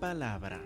palabra.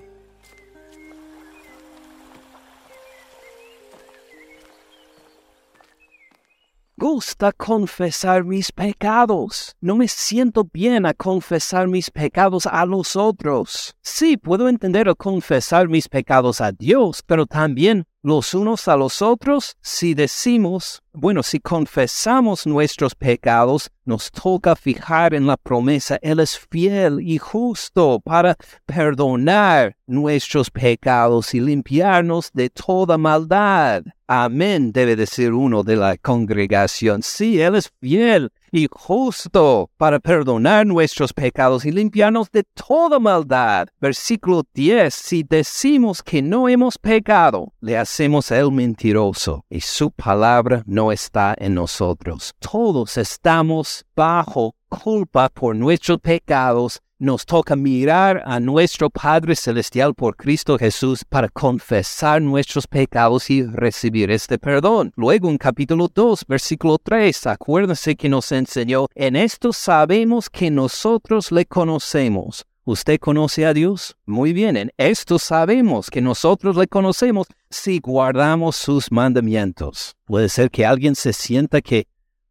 gusta confesar mis pecados. No me siento bien a confesar mis pecados a los otros. Sí, puedo entender a confesar mis pecados a Dios, pero también los unos a los otros si decimos, bueno, si confesamos nuestros pecados, nos toca fijar en la promesa, Él es fiel y justo para perdonar nuestros pecados y limpiarnos de toda maldad. Amén, debe decir uno de la congregación. Sí, Él es fiel y justo para perdonar nuestros pecados y limpiarnos de toda maldad. Versículo 10. Si decimos que no hemos pecado, le hacemos él mentiroso y su palabra no está en nosotros. Todos estamos bajo culpa por nuestros pecados nos toca mirar a nuestro Padre Celestial por Cristo Jesús para confesar nuestros pecados y recibir este perdón. Luego en capítulo 2, versículo 3, acuérdense que nos enseñó, en esto sabemos que nosotros le conocemos. ¿Usted conoce a Dios? Muy bien, en esto sabemos que nosotros le conocemos si guardamos sus mandamientos. Puede ser que alguien se sienta que,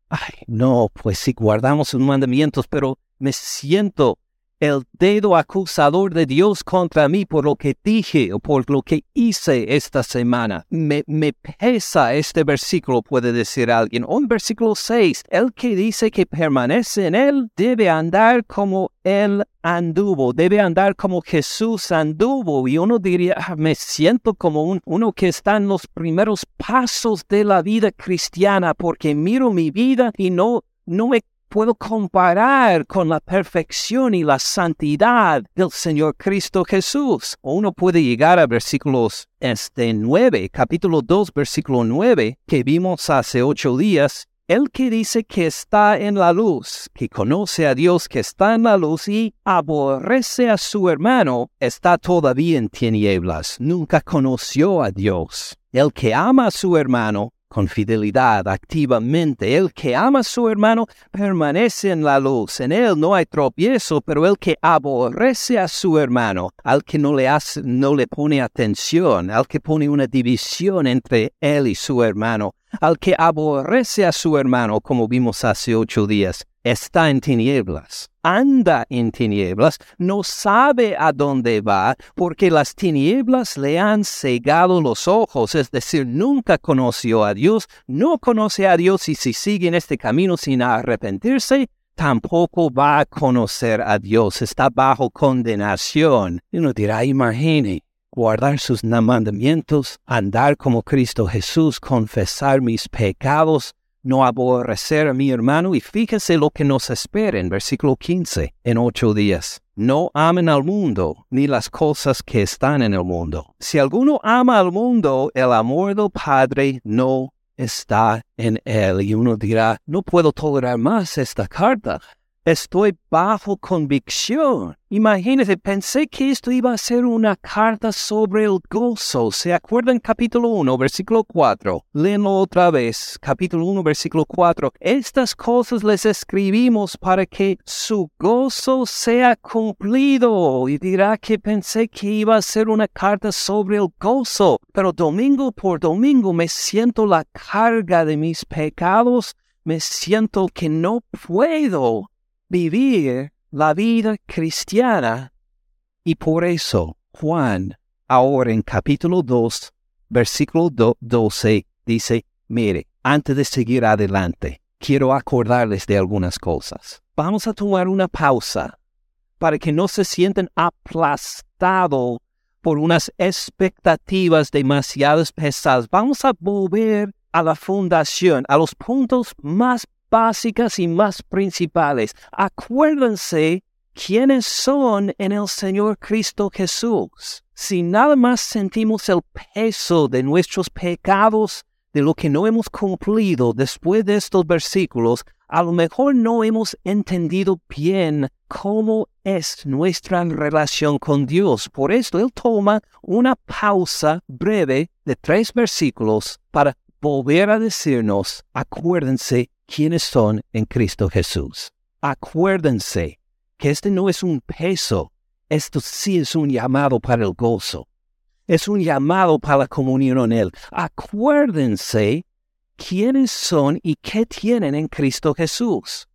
ay, no, pues si guardamos sus mandamientos, pero me siento el dedo acusador de Dios contra mí por lo que dije o por lo que hice esta semana. Me, me pesa este versículo, puede decir alguien. O en versículo 6, el que dice que permanece en él debe andar como él anduvo, debe andar como Jesús anduvo. Y uno diría, ah, me siento como un, uno que está en los primeros pasos de la vida cristiana porque miro mi vida y no, no me puedo comparar con la perfección y la santidad del Señor Cristo Jesús. O uno puede llegar a versículos este 9, capítulo 2, versículo 9, que vimos hace ocho días. El que dice que está en la luz, que conoce a Dios que está en la luz y aborrece a su hermano, está todavía en tinieblas, nunca conoció a Dios. El que ama a su hermano con fidelidad activamente. El que ama a su hermano permanece en la luz. En él no hay tropiezo, pero el que aborrece a su hermano, al que no le, hace, no le pone atención, al que pone una división entre él y su hermano, al que aborrece a su hermano, como vimos hace ocho días, está en tinieblas, anda en tinieblas, no sabe a dónde va, porque las tinieblas le han cegado los ojos, es decir, nunca conoció a Dios, no conoce a Dios y si sigue en este camino sin arrepentirse, tampoco va a conocer a Dios, está bajo condenación. Y uno dirá, imagine, guardar sus mandamientos, andar como Cristo Jesús, confesar mis pecados, no aborrecer a mi hermano y fíjese lo que nos espera en versículo 15 en ocho días. No amen al mundo ni las cosas que están en el mundo. Si alguno ama al mundo, el amor del Padre no está en él. Y uno dirá, no puedo tolerar más esta carta. Estoy bajo convicción. Imagínense, pensé que esto iba a ser una carta sobre el gozo. ¿Se acuerdan capítulo 1, versículo 4? Léenlo otra vez. Capítulo 1, versículo 4. Estas cosas les escribimos para que su gozo sea cumplido. Y dirá que pensé que iba a ser una carta sobre el gozo. Pero domingo por domingo me siento la carga de mis pecados. Me siento que no puedo vivir la vida cristiana. Y por eso Juan, ahora en capítulo 2, versículo 12, dice, mire, antes de seguir adelante, quiero acordarles de algunas cosas. Vamos a tomar una pausa para que no se sienten aplastados por unas expectativas demasiado pesadas. Vamos a volver a la fundación, a los puntos más básicas y más principales. Acuérdense quiénes son en el Señor Cristo Jesús. Si nada más sentimos el peso de nuestros pecados, de lo que no hemos cumplido después de estos versículos, a lo mejor no hemos entendido bien cómo es nuestra relación con Dios. Por esto Él toma una pausa breve de tres versículos para volver a decirnos, acuérdense quiénes son en Cristo Jesús. Acuérdense que este no es un peso, esto sí es un llamado para el gozo. Es un llamado para la comunión en Él. Acuérdense quiénes son y qué tienen en Cristo Jesús.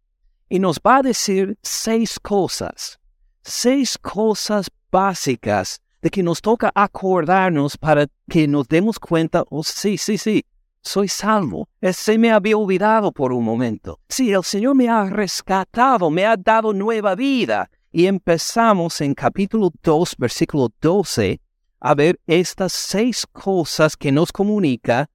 Y nos va a decir seis cosas, seis cosas básicas de que nos toca acordarnos para que nos demos cuenta, oh sí, sí, sí, soy salvo. Se me había olvidado por un momento. Sí, el Señor me ha rescatado, me ha dado nueva vida. Y empezamos en capítulo 2, versículo 12, a ver estas seis cosas que nos comunica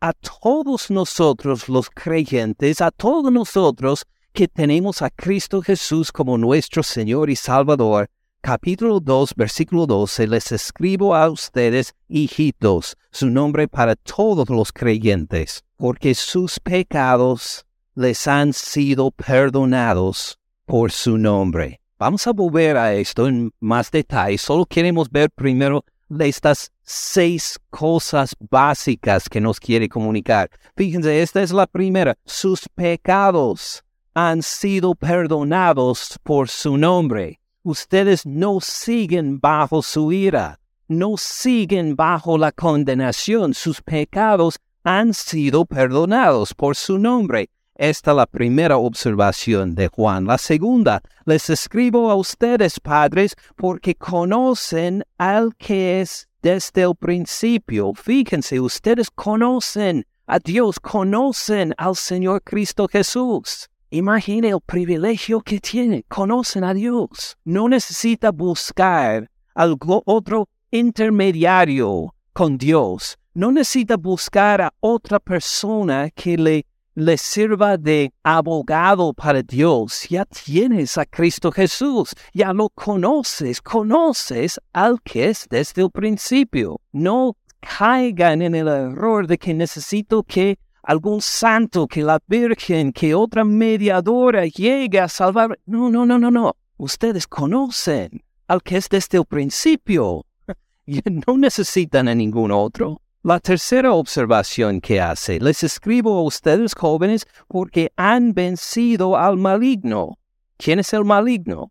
a todos nosotros los creyentes, a todos nosotros que tenemos a Cristo Jesús como nuestro Señor y Salvador, capítulo 2, versículo 12, les escribo a ustedes, hijitos, su nombre para todos los creyentes, porque sus pecados les han sido perdonados por su nombre. Vamos a volver a esto en más detalle. Solo queremos ver primero estas seis cosas básicas que nos quiere comunicar. Fíjense, esta es la primera. Sus pecados han sido perdonados por su nombre ustedes no siguen bajo su ira, no siguen bajo la condenación, sus pecados han sido perdonados por su nombre. Esta es la primera observación de Juan. La segunda, les escribo a ustedes, padres, porque conocen al que es desde el principio. Fíjense, ustedes conocen a Dios, conocen al Señor Cristo Jesús. Imagine el privilegio que tiene. Conocen a Dios. No necesita buscar algo otro intermediario con Dios. No necesita buscar a otra persona que le, le sirva de abogado para Dios. Ya tienes a Cristo Jesús. Ya lo conoces. Conoces al que es desde el principio. No caigan en el error de que necesito que algún santo, que la Virgen, que otra mediadora llegue a salvar. No, no, no, no, no. Ustedes conocen al que es desde el principio. Y no necesitan a ningún otro. La tercera observación que hace, les escribo a ustedes jóvenes porque han vencido al maligno. ¿Quién es el maligno?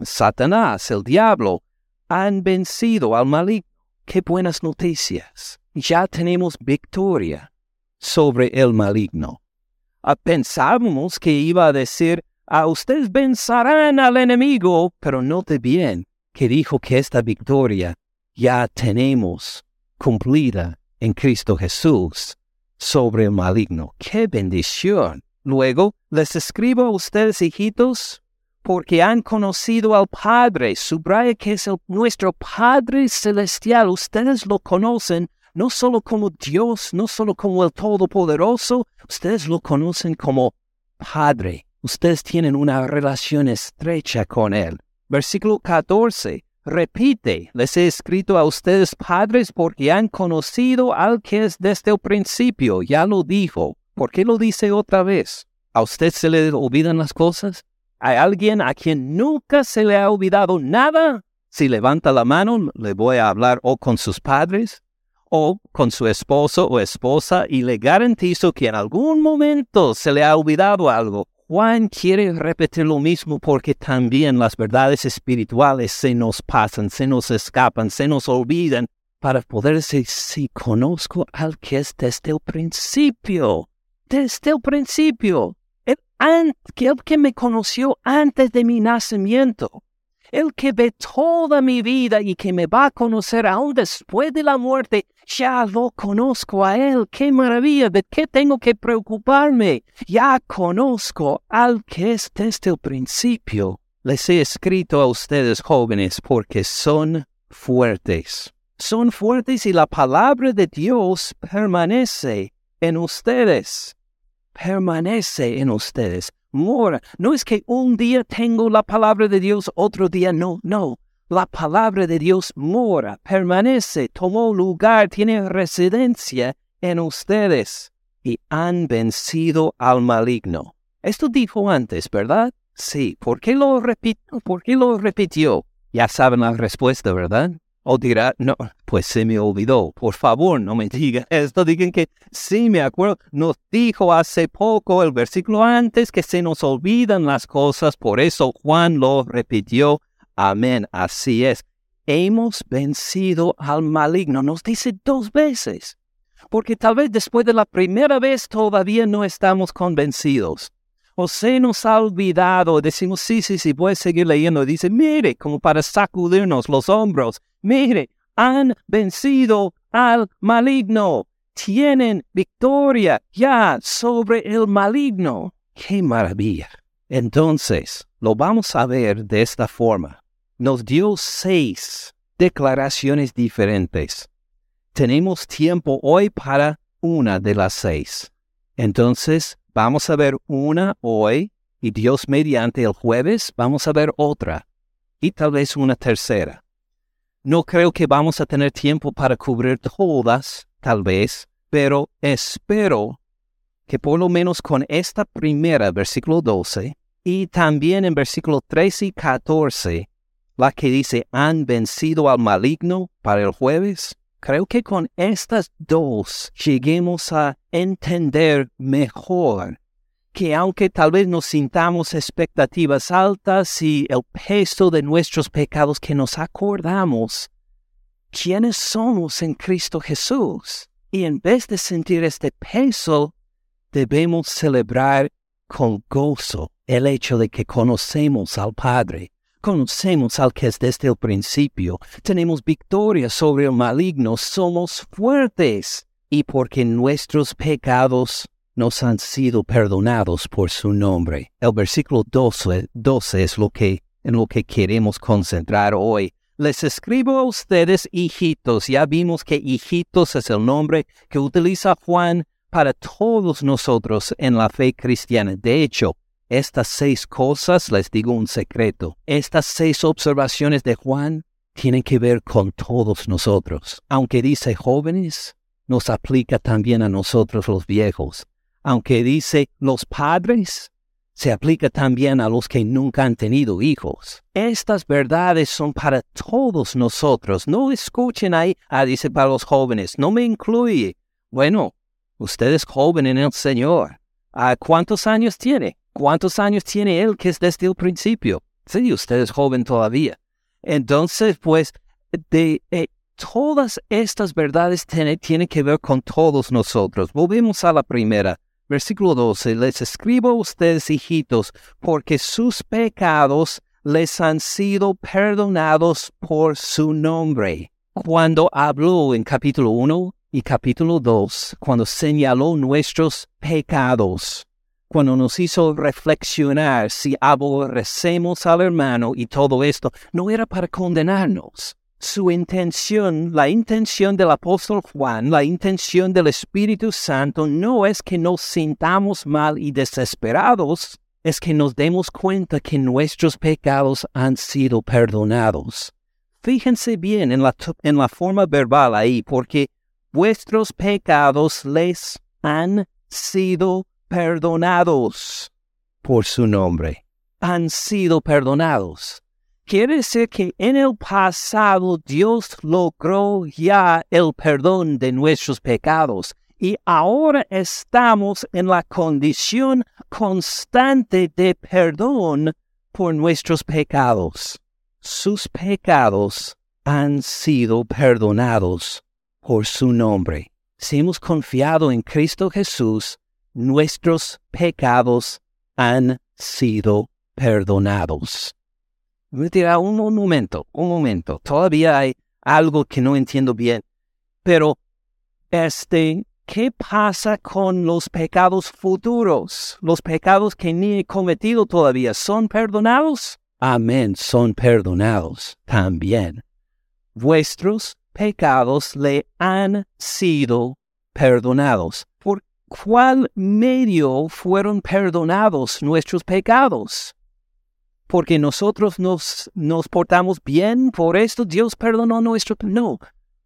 Satanás, el diablo. Han vencido al maligno. Qué buenas noticias. Ya tenemos victoria sobre el maligno. Ah, pensábamos que iba a decir, a ustedes vencerán al enemigo, pero note bien que dijo que esta victoria ya tenemos cumplida en Cristo Jesús sobre el maligno. ¡Qué bendición! Luego, les escribo a ustedes, hijitos, porque han conocido al Padre. Subraya que es nuestro Padre Celestial. Ustedes lo conocen no solo como Dios, no solo como el Todopoderoso, ustedes lo conocen como Padre. Ustedes tienen una relación estrecha con Él. Versículo 14. Repite, les he escrito a ustedes padres porque han conocido al que es desde el principio. Ya lo dijo. ¿Por qué lo dice otra vez? ¿A usted se le olvidan las cosas? ¿Hay alguien a quien nunca se le ha olvidado nada? Si levanta la mano, le voy a hablar o con sus padres, o con su esposo o esposa y le garantizo que en algún momento se le ha olvidado algo. Juan quiere repetir lo mismo porque también las verdades espirituales se nos pasan, se nos escapan, se nos olvidan para poder decir, si conozco al que es desde el principio, desde el principio, el, el que me conoció antes de mi nacimiento, el que ve toda mi vida y que me va a conocer aún después de la muerte, ya lo conozco a Él. ¡Qué maravilla! ¿De qué tengo que preocuparme? Ya conozco al que es desde el principio. Les he escrito a ustedes jóvenes porque son fuertes. Son fuertes y la palabra de Dios permanece en ustedes. Permanece en ustedes mora. No es que un día tengo la palabra de Dios, otro día no, no. La palabra de Dios mora, permanece, tomó lugar, tiene residencia en ustedes y han vencido al maligno. Esto dijo antes, ¿verdad? Sí. ¿Por qué lo repitió? ¿Por qué lo repitió? Ya saben la respuesta, ¿verdad? O dirá, no, pues se me olvidó. Por favor, no me digan esto. Digan que sí me acuerdo. Nos dijo hace poco el versículo antes que se nos olvidan las cosas. Por eso Juan lo repitió Amén, así es. Hemos vencido al maligno, nos dice dos veces. Porque tal vez después de la primera vez todavía no estamos convencidos. O se nos ha olvidado, decimos, sí, sí, sí, voy a seguir leyendo. Dice, mire, como para sacudirnos los hombros, mire, han vencido al maligno. Tienen victoria ya sobre el maligno. ¡Qué maravilla! Entonces, lo vamos a ver de esta forma. Nos dio seis declaraciones diferentes. Tenemos tiempo hoy para una de las seis. Entonces, vamos a ver una hoy y Dios mediante el jueves vamos a ver otra y tal vez una tercera. No creo que vamos a tener tiempo para cubrir todas, tal vez, pero espero que por lo menos con esta primera, versículo 12, y también en versículo 13 y 14, la que dice han vencido al maligno para el jueves, creo que con estas dos lleguemos a entender mejor que aunque tal vez nos sintamos expectativas altas y el peso de nuestros pecados, que nos acordamos quiénes somos en Cristo Jesús. Y en vez de sentir este peso, debemos celebrar con gozo el hecho de que conocemos al Padre, conocemos al que es desde el principio, tenemos victoria sobre el maligno, somos fuertes y porque nuestros pecados nos han sido perdonados por su nombre. El versículo 12, 12 es lo que, en lo que queremos concentrar hoy. Les escribo a ustedes hijitos. Ya vimos que hijitos es el nombre que utiliza Juan para todos nosotros en la fe cristiana. De hecho, estas seis cosas, les digo un secreto, estas seis observaciones de Juan tienen que ver con todos nosotros. Aunque dice jóvenes, nos aplica también a nosotros los viejos aunque dice los padres, se aplica también a los que nunca han tenido hijos. Estas verdades son para todos nosotros. No escuchen ahí, ah, dice para los jóvenes, no me incluye. Bueno, usted es joven en el Señor. ¿A ¿Cuántos años tiene? ¿Cuántos años tiene Él que es desde el principio? Sí, usted es joven todavía. Entonces, pues, de eh, todas estas verdades tienen que ver con todos nosotros. Volvemos a la primera. Versículo 12, les escribo a ustedes, hijitos, porque sus pecados les han sido perdonados por su nombre. Cuando habló en capítulo 1 y capítulo 2, cuando señaló nuestros pecados, cuando nos hizo reflexionar si aborrecemos al hermano y todo esto, no era para condenarnos, su intención, la intención del apóstol Juan, la intención del Espíritu Santo no es que nos sintamos mal y desesperados, es que nos demos cuenta que nuestros pecados han sido perdonados. Fíjense bien en la, en la forma verbal ahí, porque vuestros pecados les han sido perdonados por su nombre. Han sido perdonados. Quiere decir que en el pasado Dios logró ya el perdón de nuestros pecados y ahora estamos en la condición constante de perdón por nuestros pecados. Sus pecados han sido perdonados por su nombre. Si hemos confiado en Cristo Jesús, nuestros pecados han sido perdonados. Me dirá, un, momento, un momento, todavía hay algo que no entiendo bien. Pero, este, ¿qué pasa con los pecados futuros? Los pecados que ni he cometido todavía, ¿son perdonados? Amén, son perdonados también. Vuestros pecados le han sido perdonados. ¿Por cuál medio fueron perdonados nuestros pecados? porque nosotros nos, nos portamos bien, por esto Dios perdonó nuestro... No,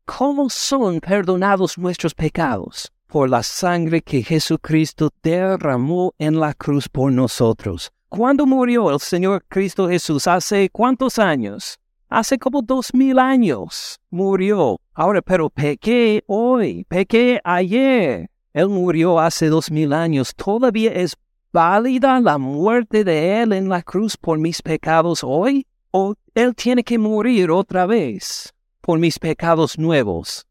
¿cómo son perdonados nuestros pecados? Por la sangre que Jesucristo derramó en la cruz por nosotros. ¿Cuándo murió el Señor Cristo Jesús? ¿Hace cuántos años? Hace como dos mil años murió. Ahora, pero pequé hoy, pequé ayer. Él murió hace dos mil años. Todavía es válida la muerte de Él en la cruz por mis pecados hoy? ¿O Él tiene que morir otra vez por mis pecados nuevos.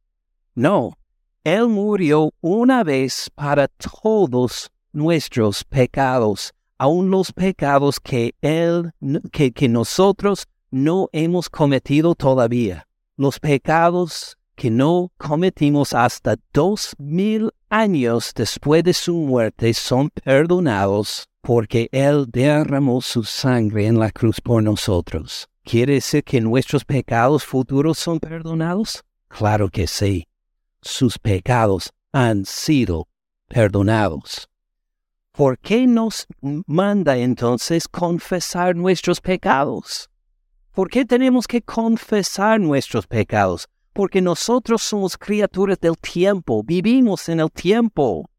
No, Él murió una vez para todos nuestros pecados, aun los pecados que Él, que, que nosotros no hemos cometido todavía. Los pecados que no cometimos hasta dos mil años después de su muerte son perdonados porque Él derramó su sangre en la cruz por nosotros. ¿Quiere decir que nuestros pecados futuros son perdonados? Claro que sí. Sus pecados han sido perdonados. ¿Por qué nos manda entonces confesar nuestros pecados? ¿Por qué tenemos que confesar nuestros pecados? Porque nosotros somos criaturas del tiempo, vivimos en el tiempo.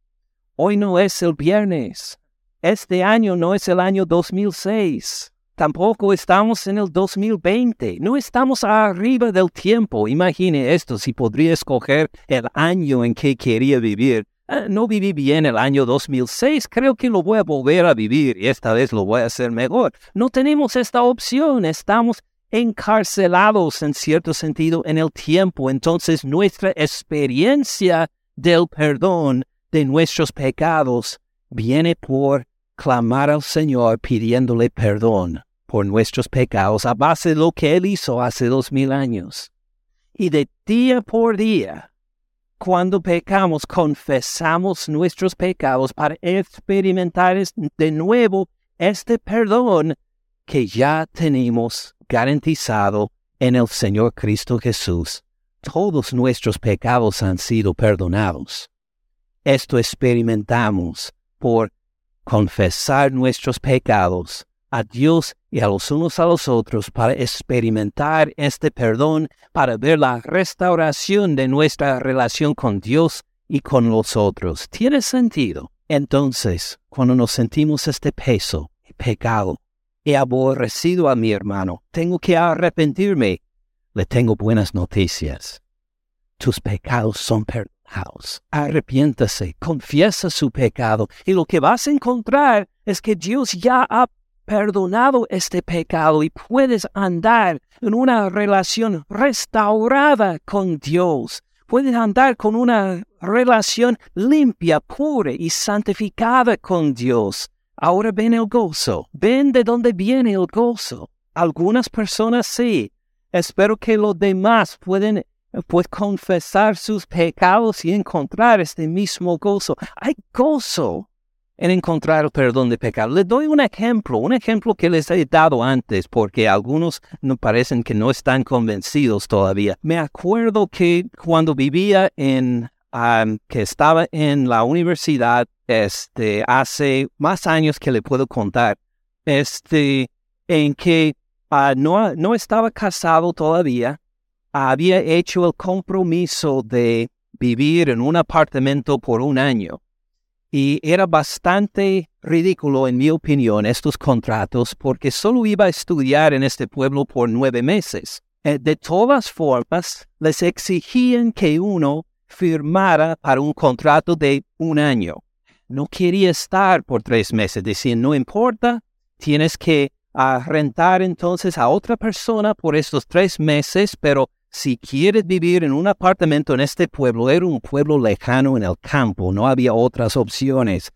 Hoy no es el viernes, este año no es el año 2006, tampoco estamos en el 2020, no estamos arriba del tiempo. Imagine esto, si podría escoger el año en que quería vivir. Ah, no viví bien el año 2006, creo que lo voy a volver a vivir y esta vez lo voy a hacer mejor. No tenemos esta opción, estamos encarcelados en cierto sentido en el tiempo. Entonces nuestra experiencia del perdón de nuestros pecados viene por clamar al Señor pidiéndole perdón por nuestros pecados a base de lo que Él hizo hace dos mil años. Y de día por día, cuando pecamos, confesamos nuestros pecados para experimentar de nuevo este perdón que ya tenemos garantizado en el Señor Cristo Jesús. Todos nuestros pecados han sido perdonados. Esto experimentamos por confesar nuestros pecados a Dios y a los unos a los otros para experimentar este perdón, para ver la restauración de nuestra relación con Dios y con los otros. ¿Tiene sentido? Entonces, cuando nos sentimos este peso, pecado, he aborrecido a mi hermano, tengo que arrepentirme. Le tengo buenas noticias. Tus pecados son perdonados. Arrepiéntase, confiesa su pecado y lo que vas a encontrar es que Dios ya ha perdonado este pecado y puedes andar en una relación restaurada con Dios. Puedes andar con una relación limpia, pura y santificada con Dios. Ahora ven el gozo. Ven de dónde viene el gozo. Algunas personas sí. Espero que los demás pueden pues, confesar sus pecados y encontrar este mismo gozo. Hay gozo en encontrar el perdón de pecado. Les doy un ejemplo, un ejemplo que les he dado antes, porque algunos no parecen que no están convencidos todavía. Me acuerdo que cuando vivía en, que estaba en la universidad, este, hace más años que le puedo contar, este, en que ah, no, no estaba casado todavía, había hecho el compromiso de vivir en un apartamento por un año. Y era bastante ridículo, en mi opinión, estos contratos porque solo iba a estudiar en este pueblo por nueve meses. Eh, de todas formas, les exigían que uno firmara para un contrato de un año no quería estar por tres meses. Decía, no importa, tienes que ah, rentar entonces a otra persona por estos tres meses, pero si quieres vivir en un apartamento en este pueblo, era un pueblo lejano en el campo, no había otras opciones.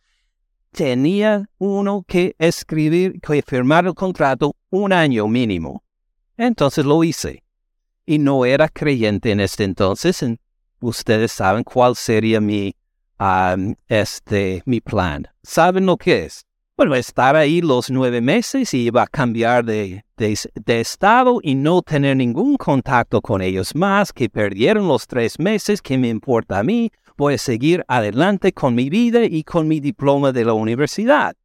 Tenía uno que escribir, que firmar el contrato un año mínimo. Entonces lo hice. Y no era creyente en este entonces. Ustedes saben cuál sería mi este, mi plan. ¿Saben lo que es? Bueno, estar ahí los nueve meses y iba a cambiar de, de, estado y no tener ningún contacto con ellos más, que perdieron los tres meses, que me importa a mí, voy a seguir adelante con mi vida y con mi diploma de la universidad.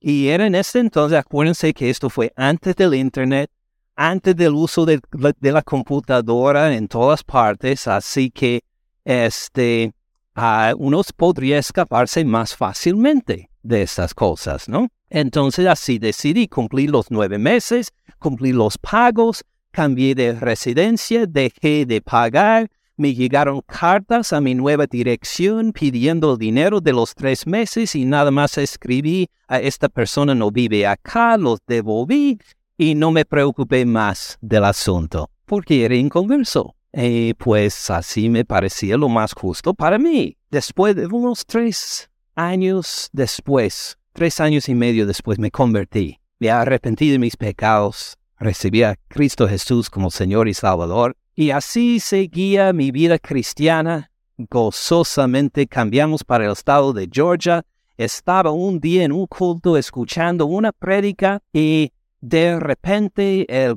Y era en ese entonces, acuérdense que esto fue antes del Internet, antes del uso de, de la computadora en todas partes, así que este, uh, uno podría escaparse más fácilmente de estas cosas, ¿no? Entonces así decidí cumplir los nueve meses, cumplir los pagos, cambié de residencia, dejé de pagar, me llegaron cartas a mi nueva dirección pidiendo el dinero de los tres meses y nada más escribí a esta persona no vive acá, los devolví y no me preocupé más del asunto, porque era inconverso. Y pues así me parecía lo más justo para mí. Después de unos tres años después, tres años y medio después me convertí. Me arrepentí de mis pecados, recibí a Cristo Jesús como Señor y Salvador, y así seguía mi vida cristiana. Gozosamente cambiamos para el estado de Georgia. Estaba un día en un culto escuchando una prédica y de repente el,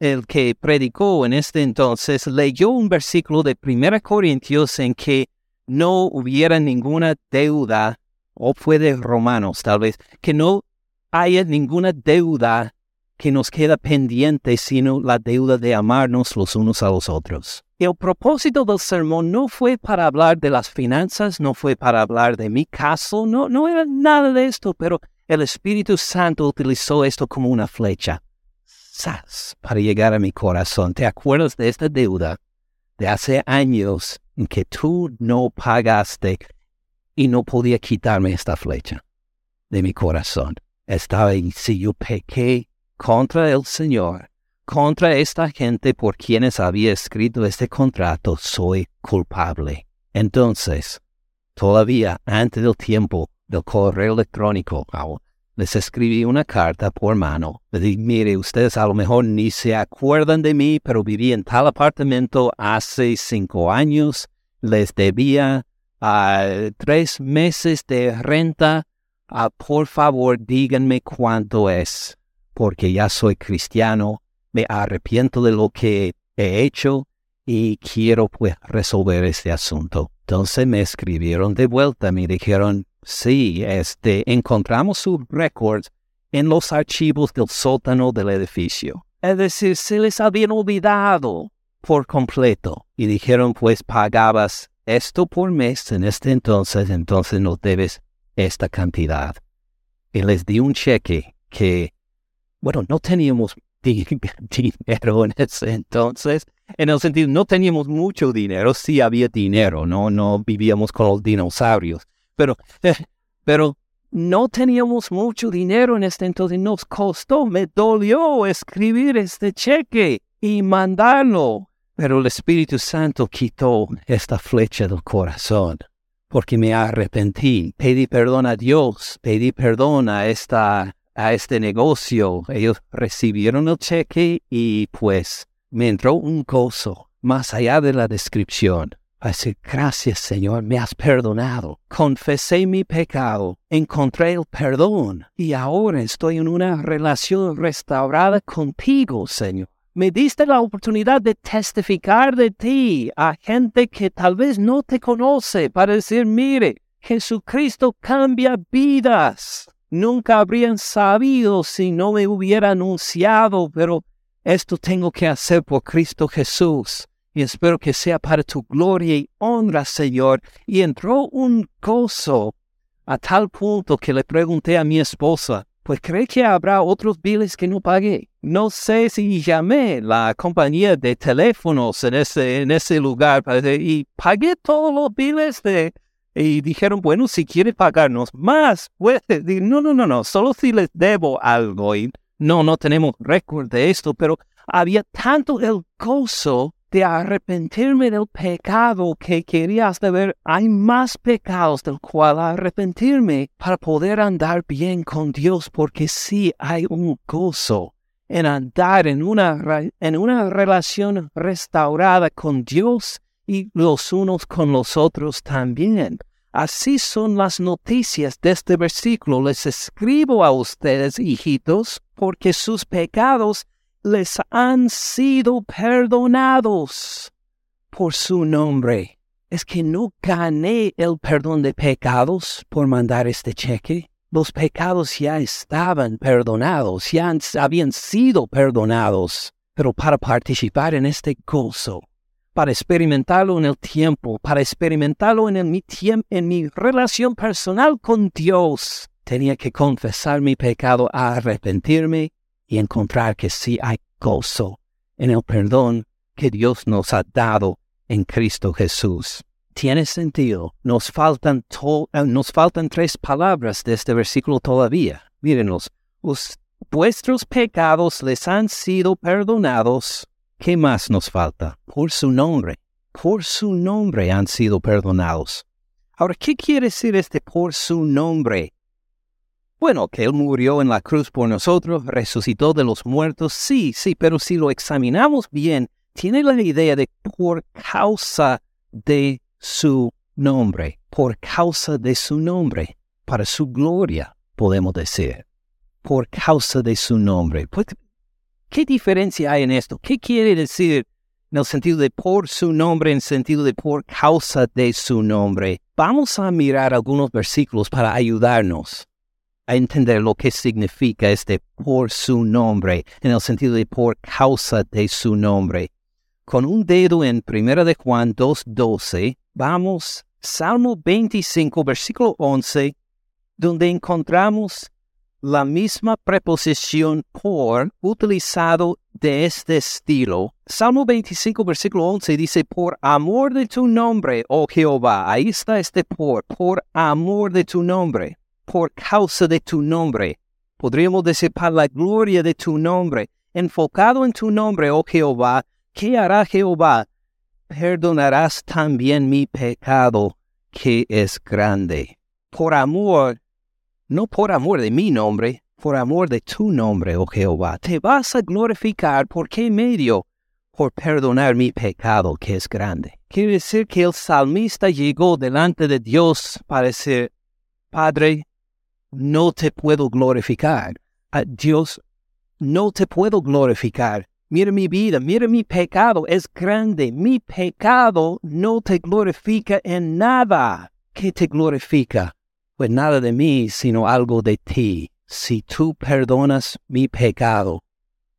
el que predicó en este entonces leyó un versículo de 1 Corintios en que no hubiera ninguna deuda, o fue de Romanos tal vez, que no haya ninguna deuda que nos queda pendiente, sino la deuda de amarnos los unos a los otros. El propósito del sermón no fue para hablar de las finanzas, no fue para hablar de mi caso, no, no era nada de esto, pero el Espíritu Santo utilizó esto como una flecha. Para llegar a mi corazón. ¿Te acuerdas de esta deuda de hace años en que tú no pagaste y no podía quitarme esta flecha de mi corazón? Estaba ahí, si yo pequé contra el Señor, contra esta gente por quienes había escrito este contrato, soy culpable. Entonces, todavía antes del tiempo del correo electrónico, les escribí una carta por mano. Le dije, mire, ustedes a lo mejor ni se acuerdan de mí, pero viví en tal apartamento hace cinco años. Les debía uh, tres meses de renta. Uh, por favor, díganme cuánto es porque ya soy cristiano, me arrepiento de lo que he hecho y quiero pues resolver este asunto. Entonces me escribieron de vuelta, me dijeron, sí, este, encontramos sus récords en los archivos del sótano del edificio. Es decir, se les habían olvidado por completo. Y dijeron, pues pagabas esto por mes en este entonces, entonces no debes esta cantidad. Y les di un cheque que bueno, no teníamos dinero en ese entonces, en el sentido, no teníamos mucho dinero, sí había dinero, no, no vivíamos con los dinosaurios, pero, eh, pero no teníamos mucho dinero en este entonces, nos costó, me dolió escribir este cheque y mandarlo, pero el Espíritu Santo quitó esta flecha del corazón porque me arrepentí, pedí perdón a Dios, pedí perdón a esta a este negocio. Ellos recibieron el cheque y pues me entró un gozo más allá de la descripción. Gracias Señor, me has perdonado. Confesé mi pecado, encontré el perdón y ahora estoy en una relación restaurada contigo, Señor. Me diste la oportunidad de testificar de ti a gente que tal vez no te conoce para decir, mire, Jesucristo cambia vidas nunca habrían sabido si no me hubiera anunciado, pero esto tengo que hacer por Cristo Jesús. Y espero que sea para tu gloria y honra, Señor. Y entró un gozo a tal punto que le pregunté a mi esposa, pues cree que habrá otros biles que no pagué. No sé si llamé la compañía de teléfonos en ese, en ese lugar y pagué todos los biles de, y dijeron, bueno, si quiere pagarnos más, puede decir, no, no, no, no, solo si les debo algo. Y no, no tenemos récord de esto, pero había tanto el gozo de arrepentirme del pecado que quería ver, hay más pecados del cual arrepentirme para poder andar bien con Dios, porque sí hay un gozo en andar en una, en una relación restaurada con Dios y los unos con los otros también. Así son las noticias de este versículo. Les escribo a ustedes, hijitos, porque sus pecados les han sido perdonados por su nombre. Es que no gané el perdón de pecados por mandar este cheque. Los pecados ya estaban perdonados, ya habían sido perdonados. Pero para participar en este gozo, para experimentarlo en el tiempo, para experimentarlo en, mi, en mi relación personal con Dios. Tenía que confesar mi pecado, arrepentirme y encontrar que sí hay gozo en el perdón que Dios nos ha dado en Cristo Jesús. Tiene sentido. Nos faltan, eh, nos faltan tres palabras de este versículo todavía. Mírenos. vuestros pecados les han sido perdonados. ¿Qué más nos falta? Por su nombre. Por su nombre han sido perdonados. Ahora, ¿qué quiere decir este por su nombre? Bueno, que Él murió en la cruz por nosotros, resucitó de los muertos, sí, sí, pero si lo examinamos bien, tiene la idea de por causa de su nombre, por causa de su nombre, para su gloria, podemos decir, por causa de su nombre. Pues, ¿Qué diferencia hay en esto? ¿Qué quiere decir en el sentido de por su nombre, en el sentido de por causa de su nombre? Vamos a mirar algunos versículos para ayudarnos a entender lo que significa este por su nombre, en el sentido de por causa de su nombre. Con un dedo en 1 de Juan 2.12, vamos Salmo 25, versículo 11, donde encontramos la misma preposición por utilizado de este estilo. Salmo 25, versículo 11 dice, por amor de tu nombre, oh Jehová. Ahí está este por, por amor de tu nombre por causa de tu nombre. Podríamos decir para la gloria de tu nombre. Enfocado en tu nombre, oh Jehová, ¿qué hará Jehová? Perdonarás también mi pecado, que es grande. Por amor, no por amor de mi nombre, por amor de tu nombre, oh Jehová, te vas a glorificar. ¿Por qué medio? Por perdonar mi pecado, que es grande. Quiere decir que el salmista llegó delante de Dios para decir, Padre, no te puedo glorificar. A Dios, no te puedo glorificar. Mira mi vida, mira mi pecado, es grande. Mi pecado no te glorifica en nada. ¿Qué te glorifica? Pues nada de mí, sino algo de ti. Si tú perdonas mi pecado,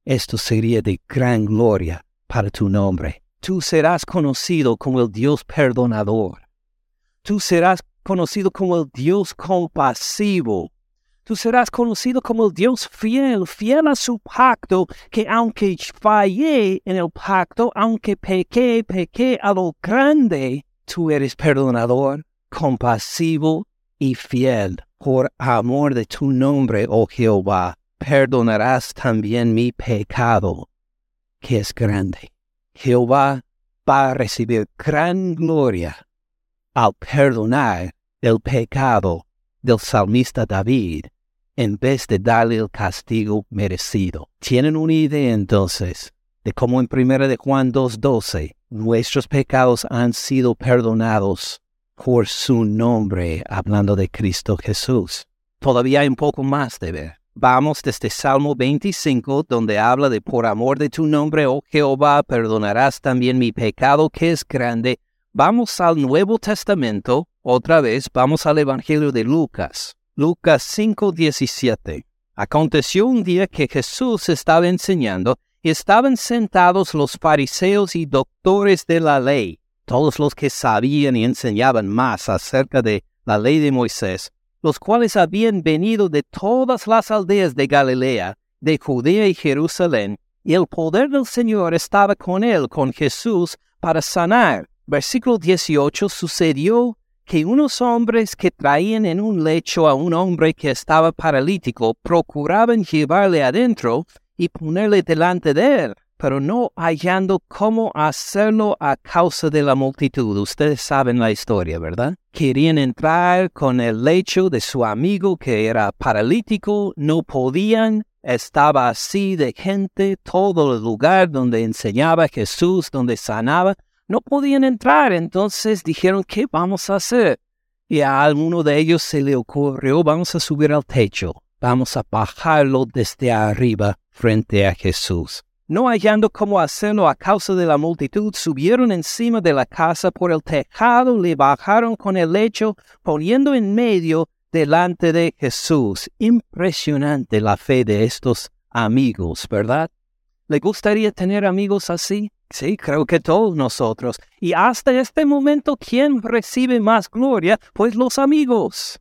esto sería de gran gloria para tu nombre. Tú serás conocido como el Dios perdonador. Tú serás conocido como el Dios compasivo. Tú serás conocido como el Dios fiel, fiel a su pacto, que aunque fallé en el pacto, aunque pequé, pequé a lo grande, tú eres perdonador, compasivo y fiel. Por amor de tu nombre, oh Jehová, perdonarás también mi pecado, que es grande. Jehová va a recibir gran gloria al perdonar el pecado del salmista David en vez de darle el castigo merecido. Tienen una idea entonces de cómo en 1 de Juan 2.12 nuestros pecados han sido perdonados por su nombre, hablando de Cristo Jesús. Todavía hay un poco más de ver. Vamos desde Salmo 25, donde habla de por amor de tu nombre, oh Jehová, perdonarás también mi pecado que es grande, Vamos al Nuevo Testamento, otra vez vamos al Evangelio de Lucas, Lucas 5:17. Aconteció un día que Jesús estaba enseñando y estaban sentados los fariseos y doctores de la ley, todos los que sabían y enseñaban más acerca de la ley de Moisés, los cuales habían venido de todas las aldeas de Galilea, de Judea y Jerusalén, y el poder del Señor estaba con él, con Jesús, para sanar versículo 18, sucedió que unos hombres que traían en un lecho a un hombre que estaba paralítico procuraban llevarle adentro y ponerle delante de él, pero no hallando cómo hacerlo a causa de la multitud. Ustedes saben la historia, ¿verdad? Querían entrar con el lecho de su amigo que era paralítico, no podían, estaba así de gente, todo el lugar donde enseñaba Jesús, donde sanaba, no podían entrar, entonces dijeron, ¿qué vamos a hacer? Y a alguno de ellos se le ocurrió, vamos a subir al techo, vamos a bajarlo desde arriba frente a Jesús. No hallando cómo hacerlo a causa de la multitud, subieron encima de la casa por el tejado, le bajaron con el lecho, poniendo en medio delante de Jesús. Impresionante la fe de estos amigos, ¿verdad? ¿Le gustaría tener amigos así? Sí, creo que todos nosotros. Y hasta este momento, ¿quién recibe más gloria? Pues los amigos.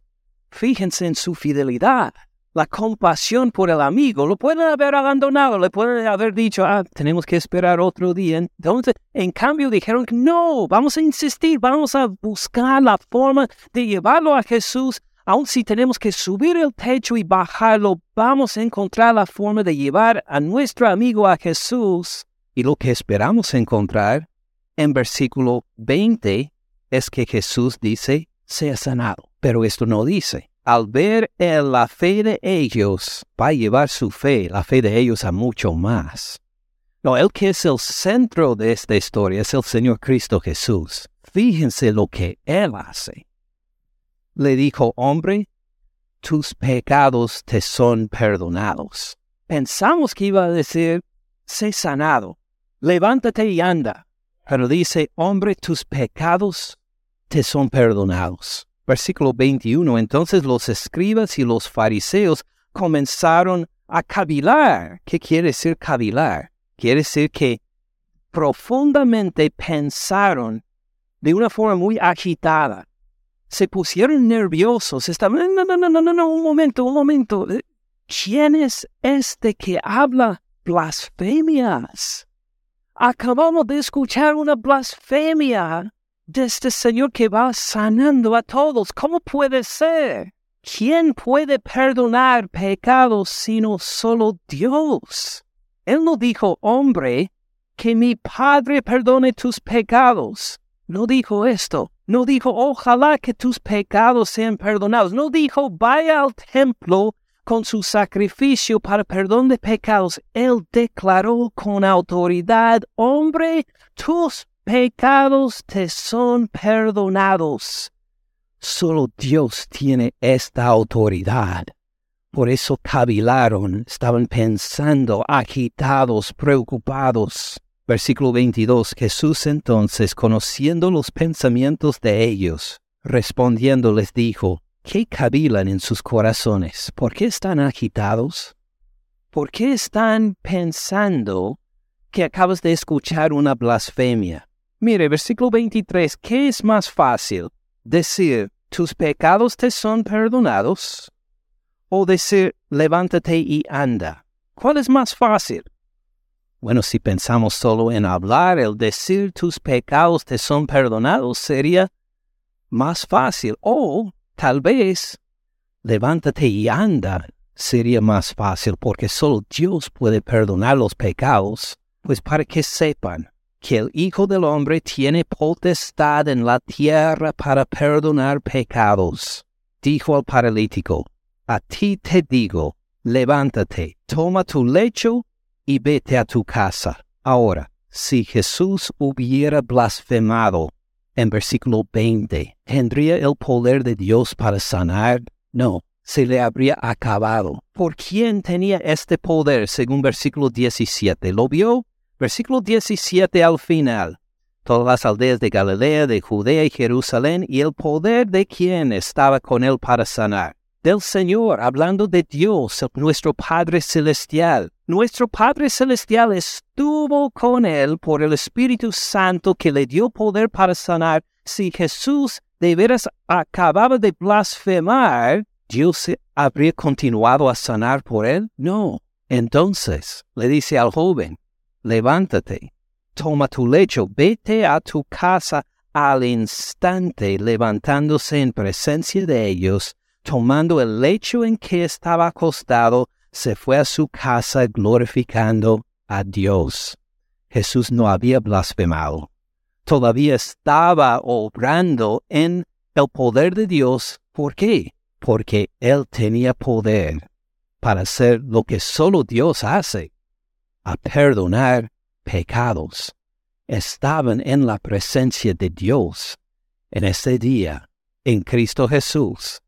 Fíjense en su fidelidad, la compasión por el amigo. Lo pueden haber abandonado, le pueden haber dicho, ah, tenemos que esperar otro día. Entonces, en cambio, dijeron, no, vamos a insistir, vamos a buscar la forma de llevarlo a Jesús Aun si tenemos que subir el techo y bajarlo, vamos a encontrar la forma de llevar a nuestro amigo a Jesús. Y lo que esperamos encontrar en versículo 20 es que Jesús dice, sea sanado. Pero esto no dice. Al ver la fe de ellos, va a llevar su fe, la fe de ellos, a mucho más. No, el que es el centro de esta historia es el Señor Cristo Jesús. Fíjense lo que Él hace. Le dijo, hombre, tus pecados te son perdonados. Pensamos que iba a decir, sé sanado, levántate y anda. Pero dice, hombre, tus pecados te son perdonados. Versículo 21. Entonces los escribas y los fariseos comenzaron a cavilar. ¿Qué quiere decir cavilar? Quiere decir que profundamente pensaron de una forma muy agitada. Se pusieron nerviosos. Estaban, no, no, no, no, no, no, un momento, un momento. ¿Quién es este que habla blasfemias? Acabamos de escuchar una blasfemia de este Señor que va sanando a todos. ¿Cómo puede ser? ¿Quién puede perdonar pecados sino solo Dios? Él no dijo, hombre, que mi Padre perdone tus pecados. No dijo esto. No dijo, ojalá que tus pecados sean perdonados. No dijo, vaya al templo con su sacrificio para perdón de pecados. Él declaró con autoridad, hombre, tus pecados te son perdonados. Solo Dios tiene esta autoridad. Por eso cavilaron, estaban pensando, agitados, preocupados. Versículo 22. Jesús entonces, conociendo los pensamientos de ellos, respondiendo les dijo, ¿qué cavilan en sus corazones? ¿Por qué están agitados? ¿Por qué están pensando que acabas de escuchar una blasfemia? Mire, versículo 23, ¿qué es más fácil? Decir, tus pecados te son perdonados o decir levántate y anda? ¿Cuál es más fácil? Bueno, si pensamos solo en hablar, el decir tus pecados te son perdonados sería más fácil. O tal vez levántate y anda sería más fácil porque solo Dios puede perdonar los pecados. Pues para que sepan que el Hijo del Hombre tiene potestad en la tierra para perdonar pecados, dijo al paralítico, a ti te digo, levántate, toma tu lecho y vete a tu casa. Ahora, si Jesús hubiera blasfemado en versículo 20, ¿tendría el poder de Dios para sanar? No, se le habría acabado. ¿Por quién tenía este poder según versículo 17? ¿Lo vio? Versículo 17 al final. Todas las aldeas de Galilea, de Judea y Jerusalén, y el poder de quién estaba con él para sanar del Señor, hablando de Dios, nuestro Padre Celestial. Nuestro Padre Celestial estuvo con él por el Espíritu Santo que le dio poder para sanar. Si Jesús de veras acababa de blasfemar, ¿Dios habría continuado a sanar por él? No. Entonces le dice al joven, levántate, toma tu lecho, vete a tu casa al instante levantándose en presencia de ellos tomando el lecho en que estaba acostado, se fue a su casa glorificando a Dios. Jesús no había blasfemado. Todavía estaba obrando en el poder de Dios. ¿Por qué? Porque Él tenía poder para hacer lo que solo Dios hace, a perdonar pecados. Estaban en la presencia de Dios en ese día, en Cristo Jesús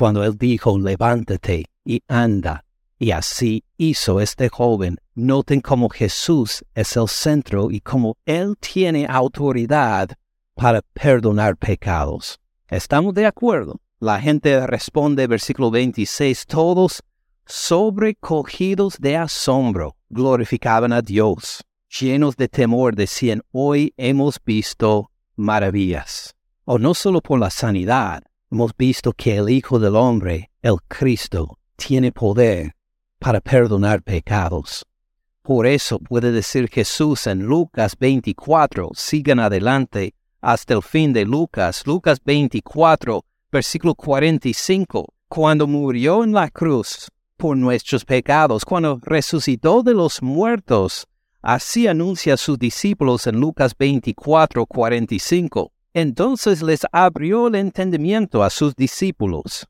cuando él dijo, levántate y anda. Y así hizo este joven. Noten cómo Jesús es el centro y cómo Él tiene autoridad para perdonar pecados. ¿Estamos de acuerdo? La gente responde, versículo 26, todos sobrecogidos de asombro, glorificaban a Dios. Llenos de temor decían, hoy hemos visto maravillas. O no solo por la sanidad, hemos visto que el Hijo del Hombre, el Cristo, tiene poder para perdonar pecados. Por eso puede decir Jesús en Lucas 24, sigan adelante hasta el fin de Lucas, Lucas 24, versículo 45, cuando murió en la cruz por nuestros pecados, cuando resucitó de los muertos, así anuncia a sus discípulos en Lucas 24, 45. Entonces les abrió el entendimiento a sus discípulos,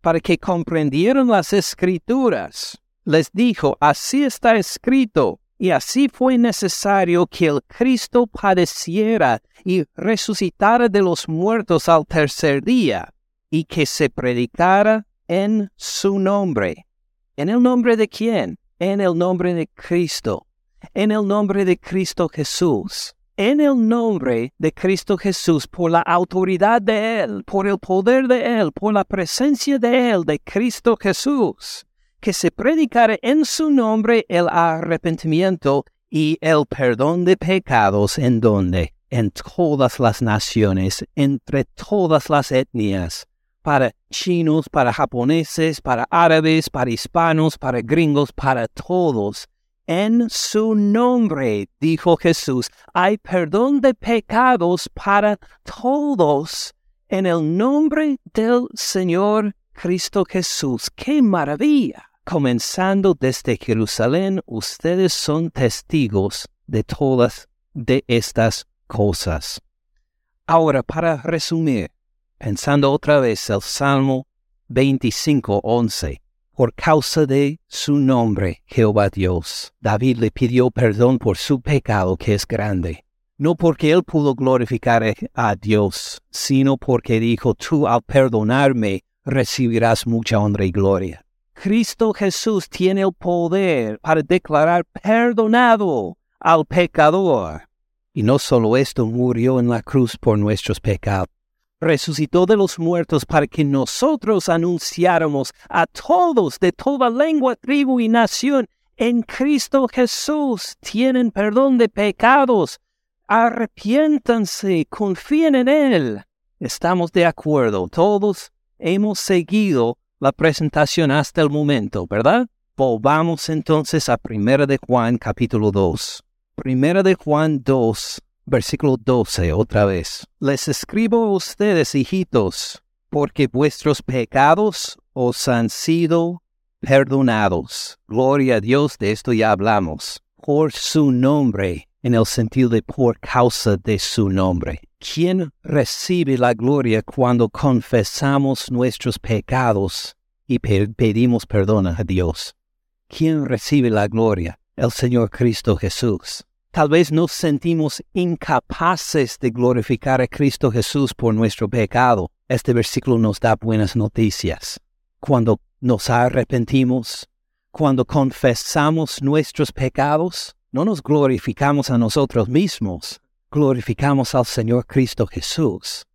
para que comprendieran las escrituras. Les dijo, así está escrito, y así fue necesario que el Cristo padeciera y resucitara de los muertos al tercer día, y que se predicara en su nombre. ¿En el nombre de quién? En el nombre de Cristo. En el nombre de Cristo Jesús. En el nombre de Cristo Jesús, por la autoridad de Él, por el poder de Él, por la presencia de Él, de Cristo Jesús, que se predicara en su nombre el arrepentimiento y el perdón de pecados en donde, en todas las naciones, entre todas las etnias, para chinos, para japoneses, para árabes, para hispanos, para gringos, para todos. En su nombre, dijo Jesús, hay perdón de pecados para todos en el nombre del Señor Cristo Jesús. ¡Qué maravilla! Comenzando desde Jerusalén, ustedes son testigos de todas de estas cosas. Ahora, para resumir, pensando otra vez el Salmo 25, 11. Por causa de su nombre, Jehová Dios, David le pidió perdón por su pecado que es grande. No porque él pudo glorificar a Dios, sino porque dijo, tú al perdonarme recibirás mucha honra y gloria. Cristo Jesús tiene el poder para declarar perdonado al pecador. Y no solo esto, murió en la cruz por nuestros pecados resucitó de los muertos para que nosotros anunciáramos a todos de toda lengua, tribu y nación, en Cristo Jesús tienen perdón de pecados. Arrepiéntanse, confíen en Él. Estamos de acuerdo, todos hemos seguido la presentación hasta el momento, ¿verdad? Volvamos entonces a 1 de Juan capítulo 2. 1 de Juan 2, versículo 12 otra vez. Les escribo a ustedes, hijitos, porque vuestros pecados os han sido perdonados. Gloria a Dios, de esto ya hablamos. Por su nombre, en el sentido de por causa de su nombre. ¿Quién recibe la gloria cuando confesamos nuestros pecados y pedimos perdón a Dios? ¿Quién recibe la gloria? El Señor Cristo Jesús. Tal vez nos sentimos incapaces de glorificar a Cristo Jesús por nuestro pecado. Este versículo nos da buenas noticias. Cuando nos arrepentimos, cuando confesamos nuestros pecados, no nos glorificamos a nosotros mismos, glorificamos al Señor Cristo Jesús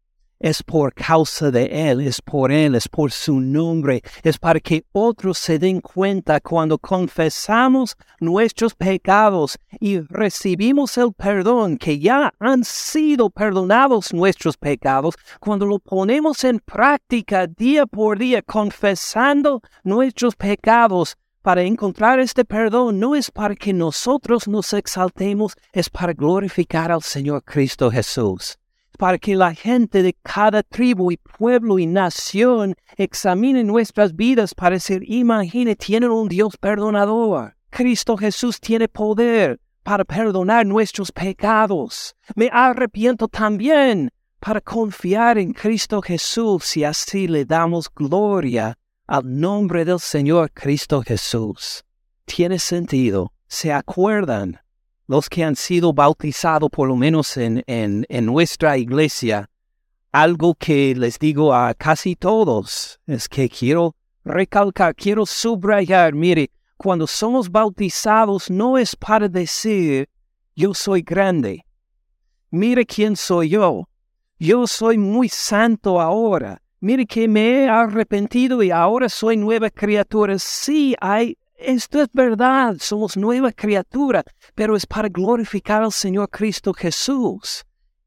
es por causa de Él, es por Él, es por su nombre, es para que otros se den cuenta cuando confesamos nuestros pecados y recibimos el perdón, que ya han sido perdonados nuestros pecados, cuando lo ponemos en práctica día por día, confesando nuestros pecados, para encontrar este perdón no es para que nosotros nos exaltemos, es para glorificar al Señor Cristo Jesús para que la gente de cada tribu y pueblo y nación examine nuestras vidas para decir, imagine, tienen un Dios perdonador. Cristo Jesús tiene poder para perdonar nuestros pecados. Me arrepiento también para confiar en Cristo Jesús y así le damos gloria al nombre del Señor Cristo Jesús. Tiene sentido. ¿Se acuerdan los que han sido bautizados por lo menos en, en, en nuestra iglesia, algo que les digo a casi todos es que quiero recalcar, quiero subrayar, mire, cuando somos bautizados no es para decir yo soy grande, mire quién soy yo, yo soy muy santo ahora, mire que me he arrepentido y ahora soy nueva criatura. Sí, hay esto es verdad, somos nueva criatura, pero es para glorificar al Señor Cristo Jesús.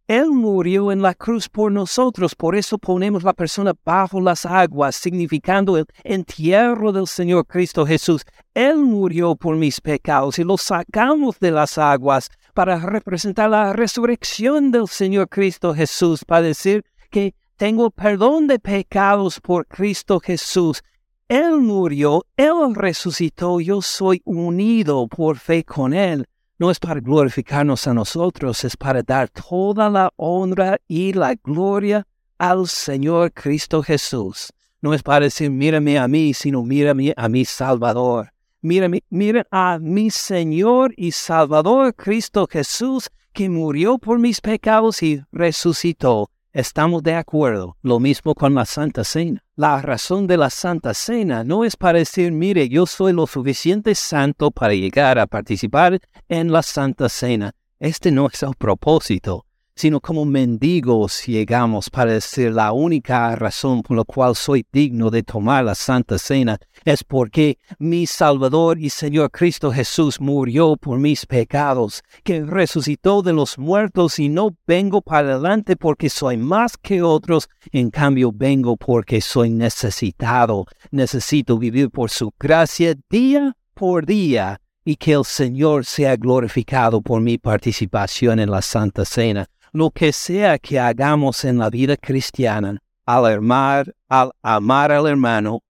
Él murió en la cruz por nosotros, por eso ponemos la persona bajo las aguas, significando el entierro del Señor Cristo Jesús. Él murió por mis pecados y lo sacamos de las aguas para representar la resurrección del Señor Cristo Jesús, para decir que Tengo perdón de pecados por Cristo Jesús. Él murió, Él resucitó, yo soy unido por fe con Él. No es para glorificarnos a nosotros, es para dar toda la honra y la gloria al Señor Cristo Jesús. No es para decir, mírame a mí, sino mírame a mi Salvador. Mírame, miren a mi Señor y Salvador Cristo Jesús, que murió por mis pecados y resucitó. Estamos de acuerdo. Lo mismo con la Santa Cena. La razón de la Santa Cena no es para decir, mire, yo soy lo suficiente santo para llegar a participar en la Santa Cena. Este no es el propósito sino como mendigos llegamos para decir la única razón por la cual soy digno de tomar la Santa Cena. Es porque mi Salvador y Señor Cristo Jesús murió por mis pecados, que resucitó de los muertos y no vengo para adelante porque soy más que otros, en cambio vengo porque soy necesitado, necesito vivir por su gracia día por día y que el Señor sea glorificado por mi participación en la Santa Cena lo que sea que hagamos en la vida cristiana, al amar, al amar al hermano,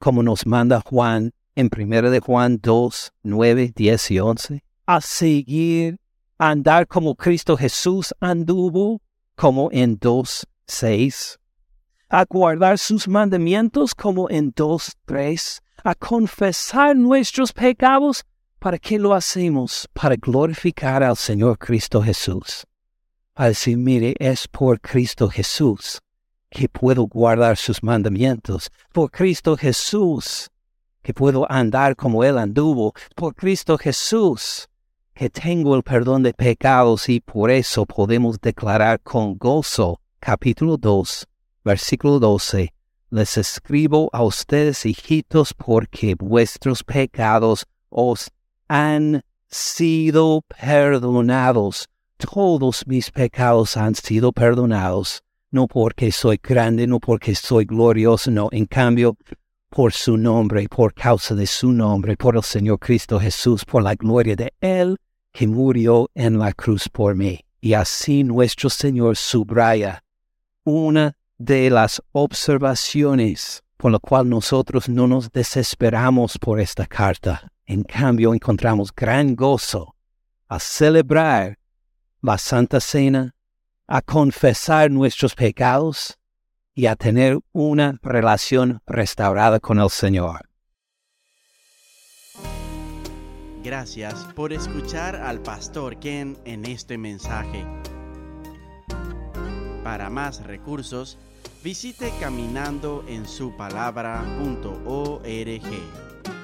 como nos manda Juan en 1 de Juan 2, 9, 10 y 11, a seguir, a andar como Cristo Jesús anduvo, como en 2, 6, a guardar sus mandamientos como en 2, 3, a confesar nuestros pecados. ¿Para qué lo hacemos? Para glorificar al Señor Cristo Jesús a decir, mire, es por Cristo Jesús que puedo guardar sus mandamientos, por Cristo Jesús que puedo andar como Él anduvo, por Cristo Jesús que tengo el perdón de pecados y por eso podemos declarar con gozo, capítulo 2, versículo 12, les escribo a ustedes, hijitos, porque vuestros pecados os han sido perdonados todos mis pecados han sido perdonados, no porque soy grande, no porque soy glorioso, no, en cambio, por su nombre, por causa de su nombre, por el Señor Cristo Jesús, por la gloria de Él que murió en la cruz por mí. Y así nuestro Señor subraya una de las observaciones por la cual nosotros no nos desesperamos por esta carta. En cambio, encontramos gran gozo a celebrar la Santa Cena, a confesar nuestros pecados y a tener una relación restaurada con el Señor. Gracias por escuchar al pastor Ken en este mensaje. Para más recursos, visite caminandoensupalabra.org.